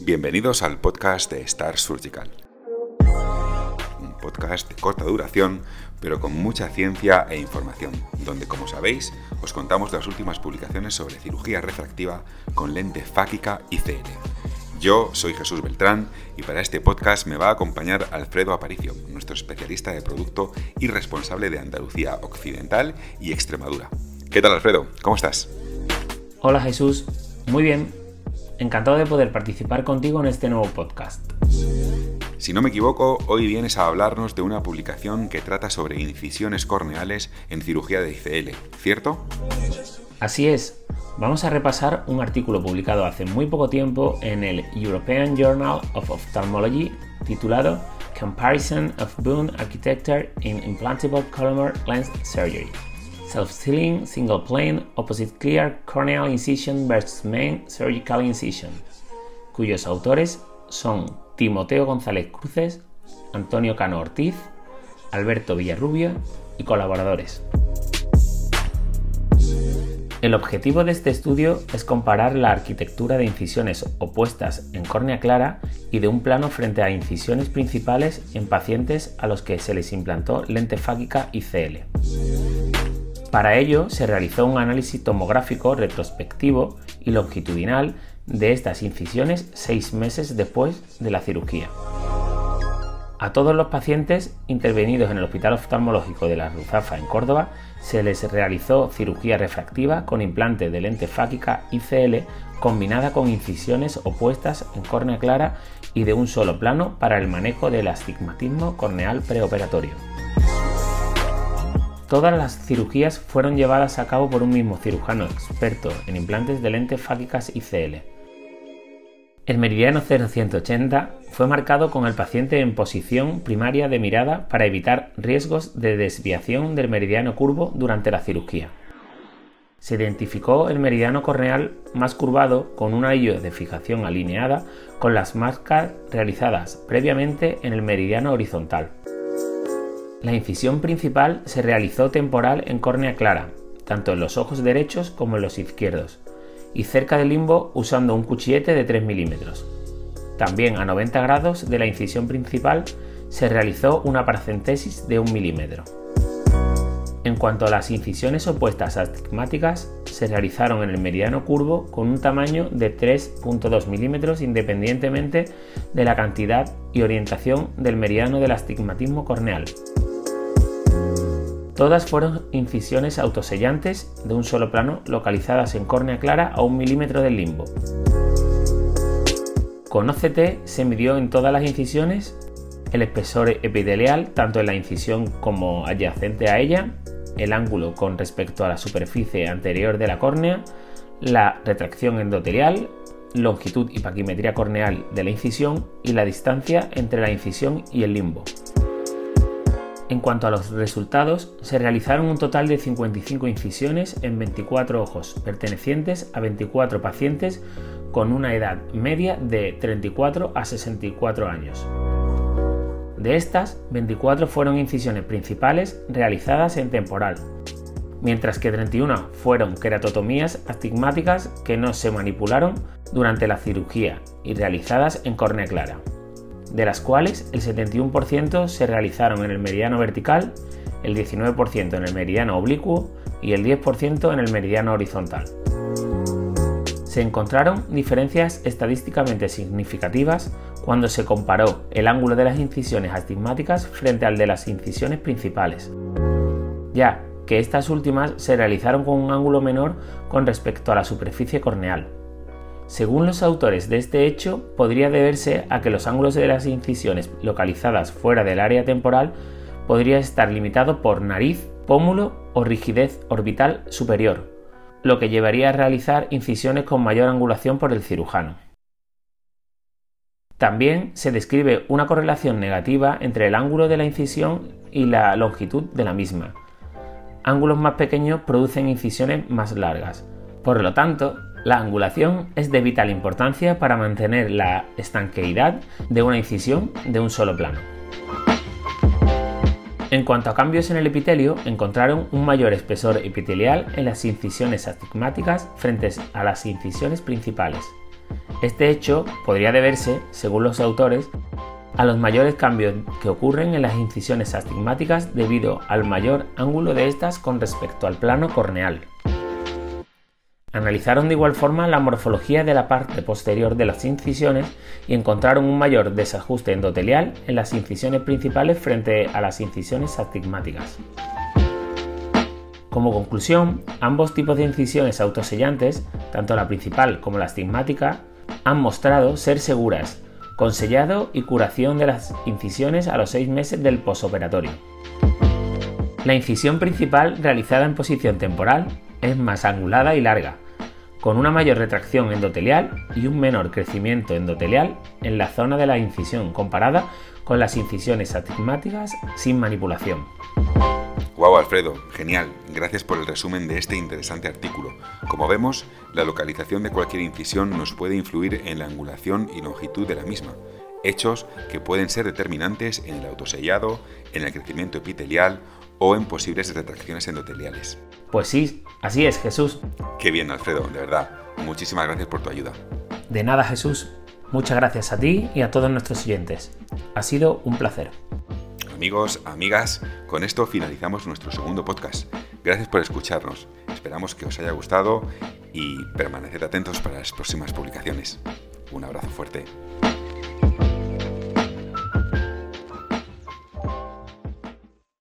Bienvenidos al podcast de Star Surgical. Un podcast de corta duración, pero con mucha ciencia e información, donde, como sabéis, os contamos las últimas publicaciones sobre cirugía refractiva con lente fáquica ICL. Yo soy Jesús Beltrán y para este podcast me va a acompañar Alfredo Aparicio, nuestro especialista de producto y responsable de Andalucía Occidental y Extremadura. ¿Qué tal Alfredo? ¿Cómo estás? Hola Jesús, muy bien, Encantado de poder participar contigo en este nuevo podcast. Si no me equivoco, hoy vienes a hablarnos de una publicación que trata sobre incisiones corneales en cirugía de ICL, ¿cierto? Así es. Vamos a repasar un artículo publicado hace muy poco tiempo en el European Journal of Ophthalmology titulado Comparison of Bone Architecture in Implantable Collamer Lens Surgery self-sealing single plane opposite clear corneal incision versus main surgical incision, cuyos autores son Timoteo González Cruces, Antonio Cano Ortiz, Alberto Villarrubio y colaboradores. El objetivo de este estudio es comparar la arquitectura de incisiones opuestas en córnea clara y de un plano frente a incisiones principales en pacientes a los que se les implantó lente fágica ICL. Para ello se realizó un análisis tomográfico retrospectivo y longitudinal de estas incisiones seis meses después de la cirugía. A todos los pacientes intervenidos en el Hospital Oftalmológico de la Ruzafa en Córdoba se les realizó cirugía refractiva con implante de lente fáquica ICL combinada con incisiones opuestas en córnea clara y de un solo plano para el manejo del astigmatismo corneal preoperatorio. Todas las cirugías fueron llevadas a cabo por un mismo cirujano experto en implantes de lentes fágicas ICL. El meridiano 0180 fue marcado con el paciente en posición primaria de mirada para evitar riesgos de desviación del meridiano curvo durante la cirugía. Se identificó el meridiano corneal más curvado con un anillo de fijación alineada con las marcas realizadas previamente en el meridiano horizontal. La incisión principal se realizó temporal en córnea clara, tanto en los ojos derechos como en los izquierdos, y cerca del limbo usando un cuchillete de 3 milímetros. También a 90 grados de la incisión principal se realizó una paracentesis de 1 milímetro. En cuanto a las incisiones opuestas astigmáticas, se realizaron en el meridiano curvo con un tamaño de 3.2 milímetros independientemente de la cantidad y orientación del meridiano del astigmatismo corneal. Todas fueron incisiones autosellantes de un solo plano localizadas en córnea clara a un milímetro del limbo. Con OCT se midió en todas las incisiones el espesor epitelial, tanto en la incisión como adyacente a ella, el ángulo con respecto a la superficie anterior de la córnea, la retracción endotelial, longitud y paquimetría corneal de la incisión y la distancia entre la incisión y el limbo. En cuanto a los resultados, se realizaron un total de 55 incisiones en 24 ojos, pertenecientes a 24 pacientes con una edad media de 34 a 64 años. De estas, 24 fueron incisiones principales realizadas en temporal, mientras que 31 fueron queratotomías astigmáticas que no se manipularon durante la cirugía y realizadas en córnea clara de las cuales el 71% se realizaron en el meridiano vertical, el 19% en el meridiano oblicuo y el 10% en el meridiano horizontal. Se encontraron diferencias estadísticamente significativas cuando se comparó el ángulo de las incisiones astigmáticas frente al de las incisiones principales, ya que estas últimas se realizaron con un ángulo menor con respecto a la superficie corneal, según los autores de este hecho, podría deberse a que los ángulos de las incisiones localizadas fuera del área temporal podría estar limitado por nariz, pómulo o rigidez orbital superior, lo que llevaría a realizar incisiones con mayor angulación por el cirujano. También se describe una correlación negativa entre el ángulo de la incisión y la longitud de la misma. Ángulos más pequeños producen incisiones más largas. Por lo tanto, la angulación es de vital importancia para mantener la estanqueidad de una incisión de un solo plano. En cuanto a cambios en el epitelio, encontraron un mayor espesor epitelial en las incisiones astigmáticas frente a las incisiones principales. Este hecho podría deberse, según los autores, a los mayores cambios que ocurren en las incisiones astigmáticas debido al mayor ángulo de estas con respecto al plano corneal. Analizaron de igual forma la morfología de la parte posterior de las incisiones y encontraron un mayor desajuste endotelial en las incisiones principales frente a las incisiones astigmáticas. Como conclusión, ambos tipos de incisiones autosellantes, tanto la principal como la astigmática, han mostrado ser seguras, con sellado y curación de las incisiones a los 6 meses del posoperatorio. La incisión principal realizada en posición temporal es más angulada y larga, con una mayor retracción endotelial y un menor crecimiento endotelial en la zona de la incisión comparada con las incisiones astigmáticas sin manipulación. Wow, Alfredo, genial. Gracias por el resumen de este interesante artículo. Como vemos, la localización de cualquier incisión nos puede influir en la angulación y longitud de la misma, hechos que pueden ser determinantes en el autosellado, en el crecimiento epitelial o en posibles retracciones endoteliales. Pues sí, así es, Jesús. Qué bien, Alfredo, de verdad. Muchísimas gracias por tu ayuda. De nada, Jesús. Muchas gracias a ti y a todos nuestros oyentes. Ha sido un placer. Amigos, amigas, con esto finalizamos nuestro segundo podcast. Gracias por escucharnos. Esperamos que os haya gustado y permaneced atentos para las próximas publicaciones. Un abrazo fuerte.